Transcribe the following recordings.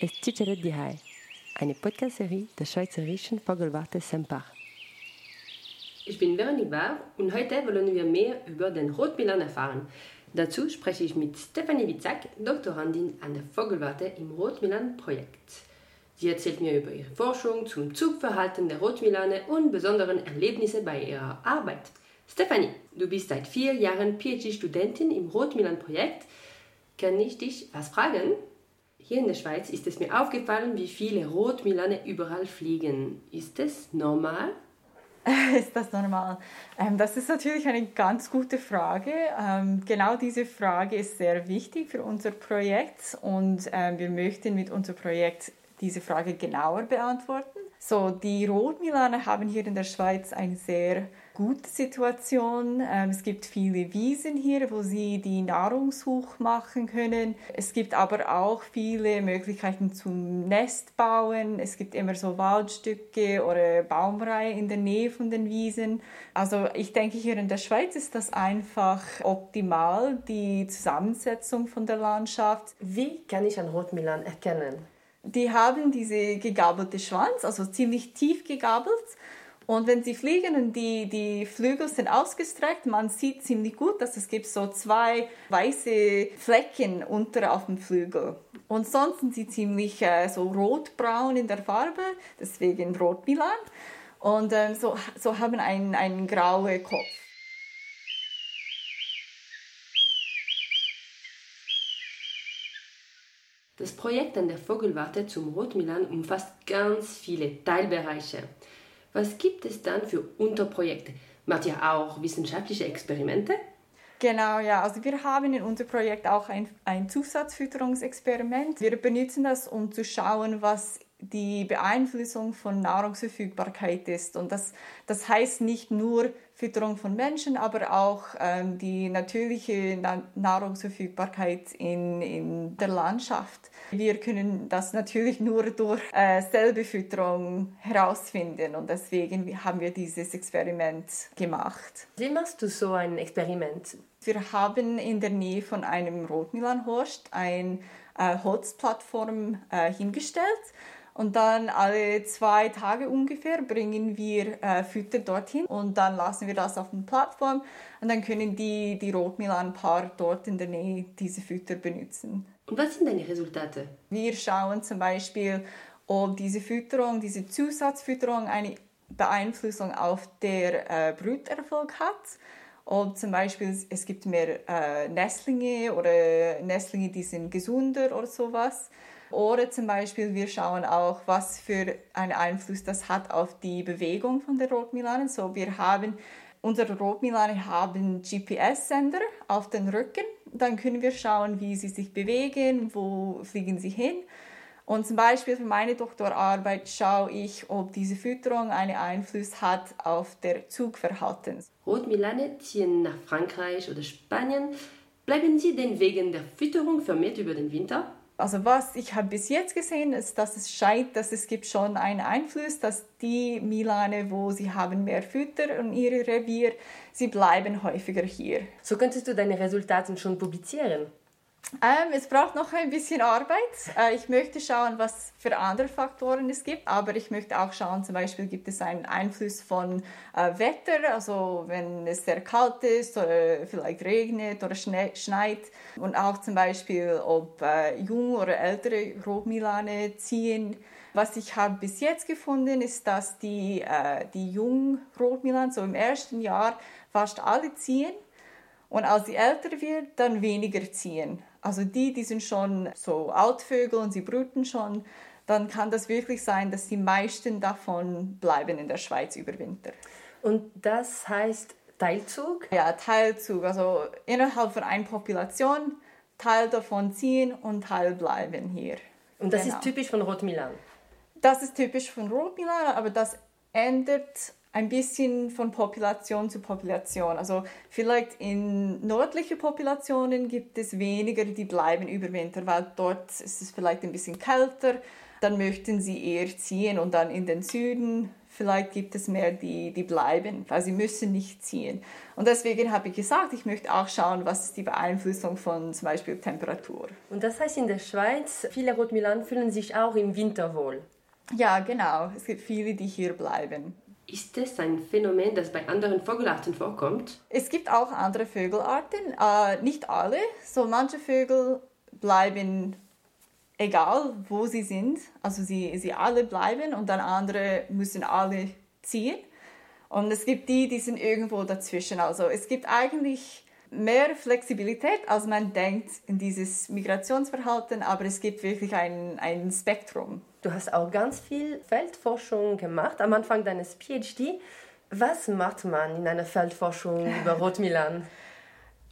ist Ciceret die Hai, eine Podcast-Serie der Schweizerischen Vogelwarte Sempach. Ich bin Veronique Bar und heute wollen wir mehr über den Rotmilan erfahren. Dazu spreche ich mit Stefanie Witzak, Doktorandin an der Vogelwarte im Rotmilan-Projekt. Sie erzählt mir über ihre Forschung zum Zugverhalten der Rotmilane und besonderen Erlebnisse bei ihrer Arbeit. Stefanie, du bist seit vier Jahren PhD-Studentin im Rotmilan-Projekt. Kann ich dich was fragen? Hier in der Schweiz ist es mir aufgefallen, wie viele Rotmilane überall fliegen. Ist es normal? Ist das normal? Ähm, das ist natürlich eine ganz gute Frage. Ähm, genau diese Frage ist sehr wichtig für unser Projekt und ähm, wir möchten mit unserem Projekt diese Frage genauer beantworten. So, die Rotmilane haben hier in der Schweiz eine sehr gute Situation. Ähm, es gibt viele Wiesen hier, wo sie die Nahrungssuche machen können. Es gibt aber auch viele Möglichkeiten zum Nestbauen. Es gibt immer so Waldstücke oder Baumreihe in der Nähe von den Wiesen. Also ich denke, hier in der Schweiz ist das einfach optimal, die Zusammensetzung von der Landschaft. Wie kann ich einen Rotmilan erkennen? Die haben diese gegabelte Schwanz, also ziemlich tief gegabelt. Und wenn sie fliegen und die, die Flügel sind ausgestreckt, man sieht ziemlich gut, dass es gibt so zwei weiße Flecken unter auf dem Flügel. Und sonst sind sie ziemlich äh, so rotbraun in der Farbe, deswegen Rotmilan. Und ähm, so, so haben einen, einen grauen Kopf. Das Projekt an der Vogelwarte zum Rotmilan umfasst ganz viele Teilbereiche. Was gibt es dann für Unterprojekte? Macht ihr auch wissenschaftliche Experimente? Genau, ja. Also wir haben in unserem Projekt auch ein, ein Zusatzfütterungsexperiment. Wir benutzen das, um zu schauen, was die Beeinflussung von Nahrungsverfügbarkeit ist. Und das, das heißt nicht nur Fütterung von Menschen, aber auch ähm, die natürliche Na Nahrungsverfügbarkeit in, in der Landschaft. Wir können das natürlich nur durch äh, Selbstbefütterung herausfinden und deswegen haben wir dieses Experiment gemacht. Wie machst du so ein Experiment? Wir haben in der Nähe von einem Rotmilanhorst eine äh, Holzplattform äh, hingestellt und dann alle zwei Tage ungefähr bringen wir äh, Fütter dorthin und dann lassen wir das auf der Plattform und dann können die, die Rotmilan-Paar dort in der Nähe diese Fütter benutzen. Und was sind deine Resultate? Wir schauen zum Beispiel, ob diese Fütterung, diese Zusatzfütterung eine Beeinflussung auf der äh, Bruterfolg hat. Ob zum Beispiel es gibt mehr äh, Nestlinge oder Nestlinge, die sind gesunder oder sowas. Oder zum Beispiel, wir schauen auch, was für einen Einfluss das hat auf die Bewegung von der Rotmilane. So, wir haben, unsere Rotmilane haben GPS-Sender auf den Rücken. Dann können wir schauen, wie sie sich bewegen, wo fliegen sie hin. Und zum Beispiel für meine Doktorarbeit schaue ich, ob diese Fütterung einen Einfluss hat auf der Zugverhalten. Rotmilane ziehen nach Frankreich oder Spanien. Bleiben sie denn wegen der Fütterung vermehrt über den Winter? Also was ich habe bis jetzt gesehen, ist, dass es scheint, dass es gibt schon einen Einfluss, dass die Milane, wo sie haben mehr Fütter in ihrem Revier, sie bleiben häufiger hier. So könntest du deine Resultate schon publizieren. Ähm, es braucht noch ein bisschen Arbeit. Äh, ich möchte schauen, was für andere Faktoren es gibt, aber ich möchte auch schauen, zum Beispiel gibt es einen Einfluss von äh, Wetter, also wenn es sehr kalt ist oder vielleicht regnet oder schneit und auch zum Beispiel, ob äh, junge oder ältere Rotmilane ziehen. Was ich habe bis jetzt gefunden, ist, dass die, äh, die jungen Rotmilan so im ersten Jahr fast alle ziehen und als sie älter wird, dann weniger ziehen. Also die, die sind schon so Altvögel und sie brüten schon, dann kann das wirklich sein, dass die meisten davon bleiben in der Schweiz über Winter. Und das heißt Teilzug? Ja, Teilzug. Also innerhalb von einer Population Teil davon ziehen und Teil bleiben hier. Und das genau. ist typisch von Rotmilan? Das ist typisch von Rotmilan, aber das ändert ein bisschen von Population zu Population. Also vielleicht in nördlichen Populationen gibt es weniger, die bleiben über Winter, weil dort ist es vielleicht ein bisschen kälter. Dann möchten sie eher ziehen und dann in den Süden vielleicht gibt es mehr, die, die bleiben, weil sie müssen nicht ziehen. Und deswegen habe ich gesagt, ich möchte auch schauen, was ist die Beeinflussung von zum Beispiel Temperatur. Und das heißt in der Schweiz, viele Rotmilan fühlen sich auch im Winter wohl. Ja, genau. Es gibt viele, die hier bleiben. Ist das ein Phänomen, das bei anderen Vogelarten vorkommt? Es gibt auch andere Vögelarten, äh, nicht alle. So manche Vögel bleiben egal, wo sie sind. Also sie, sie alle bleiben und dann andere müssen alle ziehen. Und es gibt die, die sind irgendwo dazwischen. Also es gibt eigentlich mehr Flexibilität, als man denkt in dieses Migrationsverhalten, aber es gibt wirklich ein, ein Spektrum. Du hast auch ganz viel Feldforschung gemacht am Anfang deines PhD. Was macht man in einer Feldforschung über Rotmilan?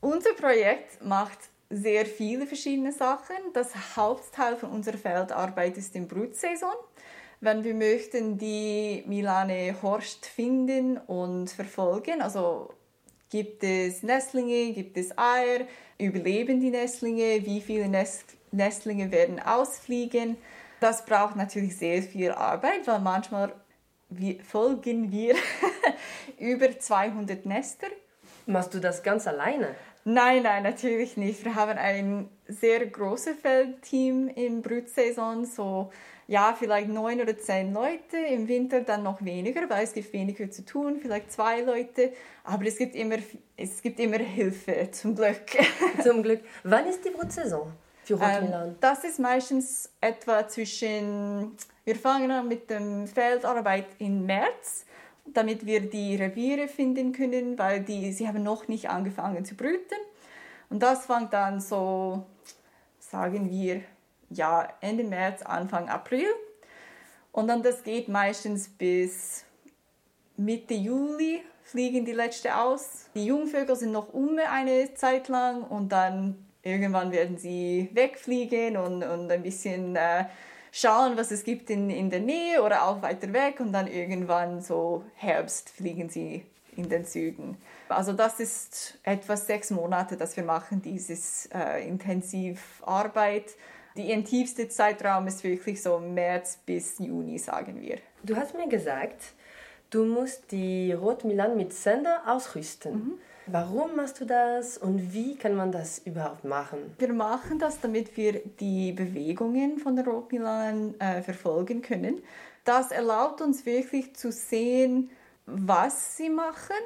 Unser Projekt macht sehr viele verschiedene Sachen. Das Hauptteil von unserer Feldarbeit ist die Brutsaison. Wenn wir möchten die Milane Horst finden und verfolgen, also gibt es Nestlinge, gibt es Eier, überleben die Nestlinge, wie viele Nest Nestlinge werden ausfliegen. Das braucht natürlich sehr viel Arbeit, weil manchmal folgen wir über 200 Nester. Machst du das ganz alleine? Nein, nein, natürlich nicht. Wir haben ein sehr großes Feldteam in Brutsaison, so ja, vielleicht neun oder zehn Leute, im Winter dann noch weniger, weil es gibt weniger zu tun, vielleicht zwei Leute, aber es gibt immer, es gibt immer Hilfe, zum Glück. Zum Glück. Wann ist die Brutsaison für Rotmilan? Ähm, das ist meistens etwa zwischen, wir fangen an mit der Feldarbeit im März damit wir die Reviere finden können, weil die, sie haben noch nicht angefangen zu brüten. Und das fängt dann so, sagen wir, ja, Ende März, Anfang April. Und dann das geht meistens bis Mitte Juli fliegen die letzte aus. Die Jungvögel sind noch um eine Zeit lang und dann irgendwann werden sie wegfliegen und, und ein bisschen äh, schauen, was es gibt in, in der Nähe oder auch weiter weg und dann irgendwann so Herbst fliegen sie in den Süden. Also das ist etwa sechs Monate, dass wir machen, dieses äh, Intensivarbeit. Die intensivste Zeitraum ist wirklich so März bis Juni, sagen wir. Du hast mir gesagt, du musst die Rot Milan mit Sender ausrüsten. Mhm. Warum machst du das und wie kann man das überhaupt machen? Wir machen das, damit wir die Bewegungen von der Rotmilan äh, verfolgen können. Das erlaubt uns wirklich zu sehen, was sie machen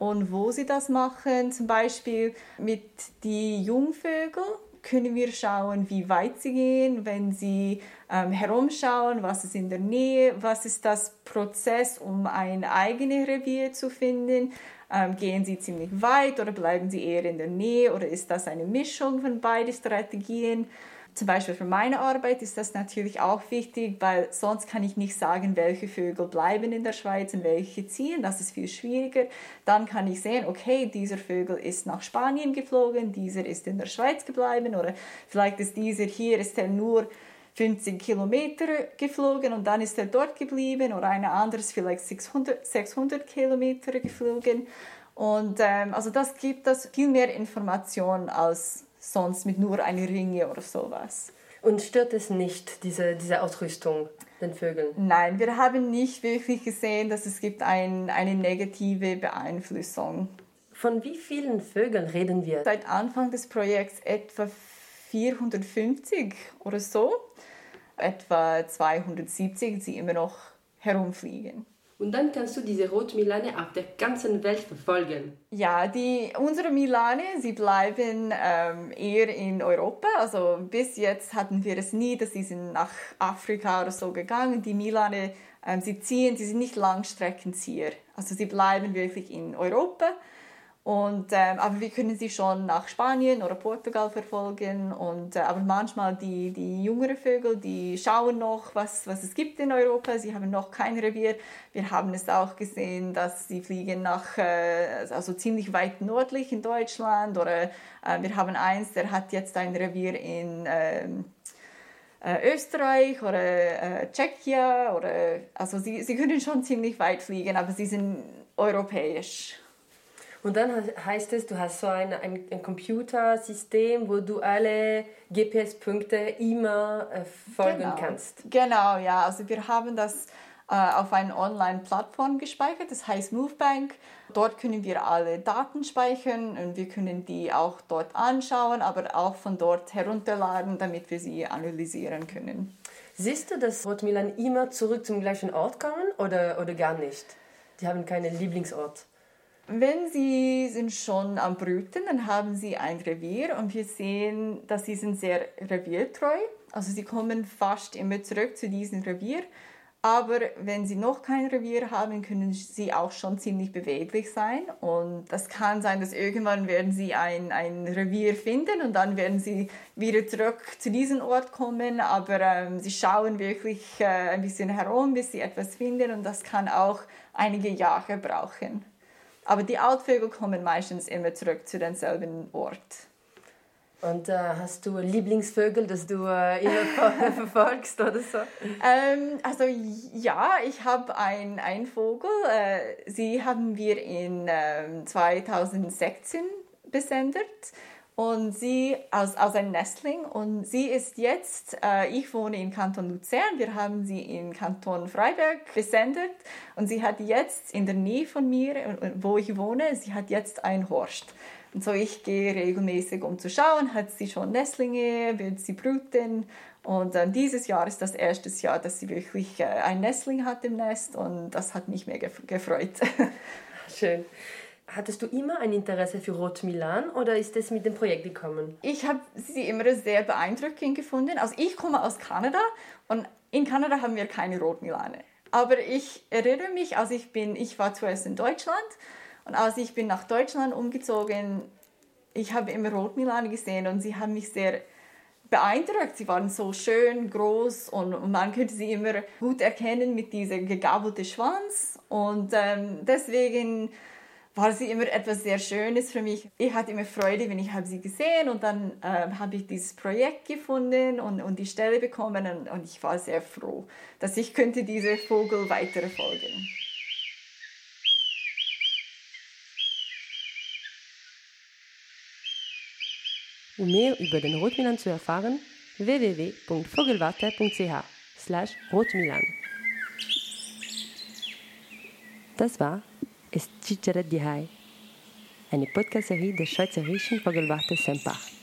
und wo sie das machen. Zum Beispiel mit den Jungvögeln können wir schauen, wie weit sie gehen, wenn sie ähm, herumschauen, was ist in der Nähe, was ist das Prozess, um ein eigenes Revier zu finden. Ähm, gehen sie ziemlich weit oder bleiben sie eher in der Nähe oder ist das eine Mischung von beiden Strategien? Zum Beispiel für meine Arbeit ist das natürlich auch wichtig, weil sonst kann ich nicht sagen, welche Vögel bleiben in der Schweiz und welche ziehen. Das ist viel schwieriger. Dann kann ich sehen, okay, dieser Vögel ist nach Spanien geflogen, dieser ist in der Schweiz geblieben oder vielleicht ist dieser hier, ist er nur 50 Kilometer geflogen und dann ist er dort geblieben oder eine andere ist vielleicht 600, 600 Kilometer geflogen. Und ähm, also das gibt das viel mehr Information als sonst mit nur einer Ringe oder sowas. Und stört es nicht, diese, diese Ausrüstung den Vögeln? Nein, wir haben nicht wirklich gesehen, dass es gibt ein, eine negative Beeinflussung. Von wie vielen Vögeln reden wir? Seit Anfang des Projekts etwa 450 oder so etwa 270, die immer noch herumfliegen. Und dann kannst du diese Rotmilane auf der ganzen Welt verfolgen. Ja, die, unsere Milane, sie bleiben ähm, eher in Europa. Also bis jetzt hatten wir es nie, dass sie sind nach Afrika oder so gegangen. Die Milane, ähm, sie ziehen, sie sind nicht Langstreckenzieher. Also sie bleiben wirklich in Europa. Und, ähm, aber wir können sie schon nach Spanien oder Portugal verfolgen. Und, äh, aber manchmal die, die jüngeren Vögel, die schauen noch, was, was es gibt in Europa. Sie haben noch kein Revier. Wir haben es auch gesehen, dass sie fliegen nach, äh, also ziemlich weit nördlich in Deutschland. Oder äh, wir haben eins, der hat jetzt ein Revier in ähm, äh, Österreich oder äh, Tschechien. Oder, also sie, sie können schon ziemlich weit fliegen, aber sie sind europäisch. Und dann heißt es, du hast so ein, ein, ein Computersystem, wo du alle GPS-Punkte immer äh, folgen genau. kannst. Genau, ja. Also wir haben das äh, auf eine Online-Plattform gespeichert, das heißt MoveBank. Dort können wir alle Daten speichern und wir können die auch dort anschauen, aber auch von dort herunterladen, damit wir sie analysieren können. Siehst du, dass Rotmilan immer zurück zum gleichen Ort kommen oder, oder gar nicht? Die haben keinen Lieblingsort. Wenn sie sind schon am Brüten, dann haben sie ein Revier und wir sehen, dass sie sind sehr reviertreu. Also sie kommen fast immer zurück zu diesem Revier. Aber wenn sie noch kein Revier haben, können sie auch schon ziemlich beweglich sein. Und das kann sein, dass irgendwann werden sie ein, ein Revier finden und dann werden sie wieder zurück zu diesem Ort kommen. Aber ähm, sie schauen wirklich äh, ein bisschen herum, bis sie etwas finden. Und das kann auch einige Jahre brauchen. Aber die Altvögel kommen meistens immer zurück zu demselben Ort. Und äh, hast du Lieblingsvögel, das du äh, immer verfolgst oder so? Ähm, also ja, ich habe einen Vogel. Äh, sie haben wir in äh, 2016 besendet und sie aus, aus einem Nestling und sie ist jetzt, äh, ich wohne in Kanton Luzern, wir haben sie in Kanton Freiberg besendet und sie hat jetzt in der Nähe von mir, äh, wo ich wohne, sie hat jetzt ein Horst. Und so ich gehe regelmäßig, um zu schauen, hat sie schon Nestlinge, wird sie brüten. Und äh, dieses Jahr ist das erste Jahr, dass sie wirklich äh, ein Nestling hat im Nest und das hat mich mega gefreut. Schön. Hattest du immer ein Interesse für Rot Milan oder ist es mit dem Projekt gekommen? Ich habe sie immer sehr beeindruckend gefunden. Also ich komme aus Kanada und in Kanada haben wir keine Rot Milane. Aber ich erinnere mich, als ich bin, ich war zuerst in Deutschland und als ich bin nach Deutschland umgezogen, ich habe immer Rotmilane gesehen und sie haben mich sehr beeindruckt. Sie waren so schön, groß und man könnte sie immer gut erkennen mit diesem gegabelten Schwanz. Und ähm, deswegen war sie immer etwas sehr Schönes für mich. Ich hatte immer Freude, wenn ich habe sie gesehen und dann äh, habe ich dieses Projekt gefunden und, und die Stelle bekommen und, und ich war sehr froh, dass ich könnte diese Vogel weiter folgen. Um mehr über den Rotmilan zu erfahren, www.vogelwarte.ch slash rotmilan. Das war Es Cicere di Hai, eine Podcast-Serie der Schweizerischen Vogelwarte Sempach.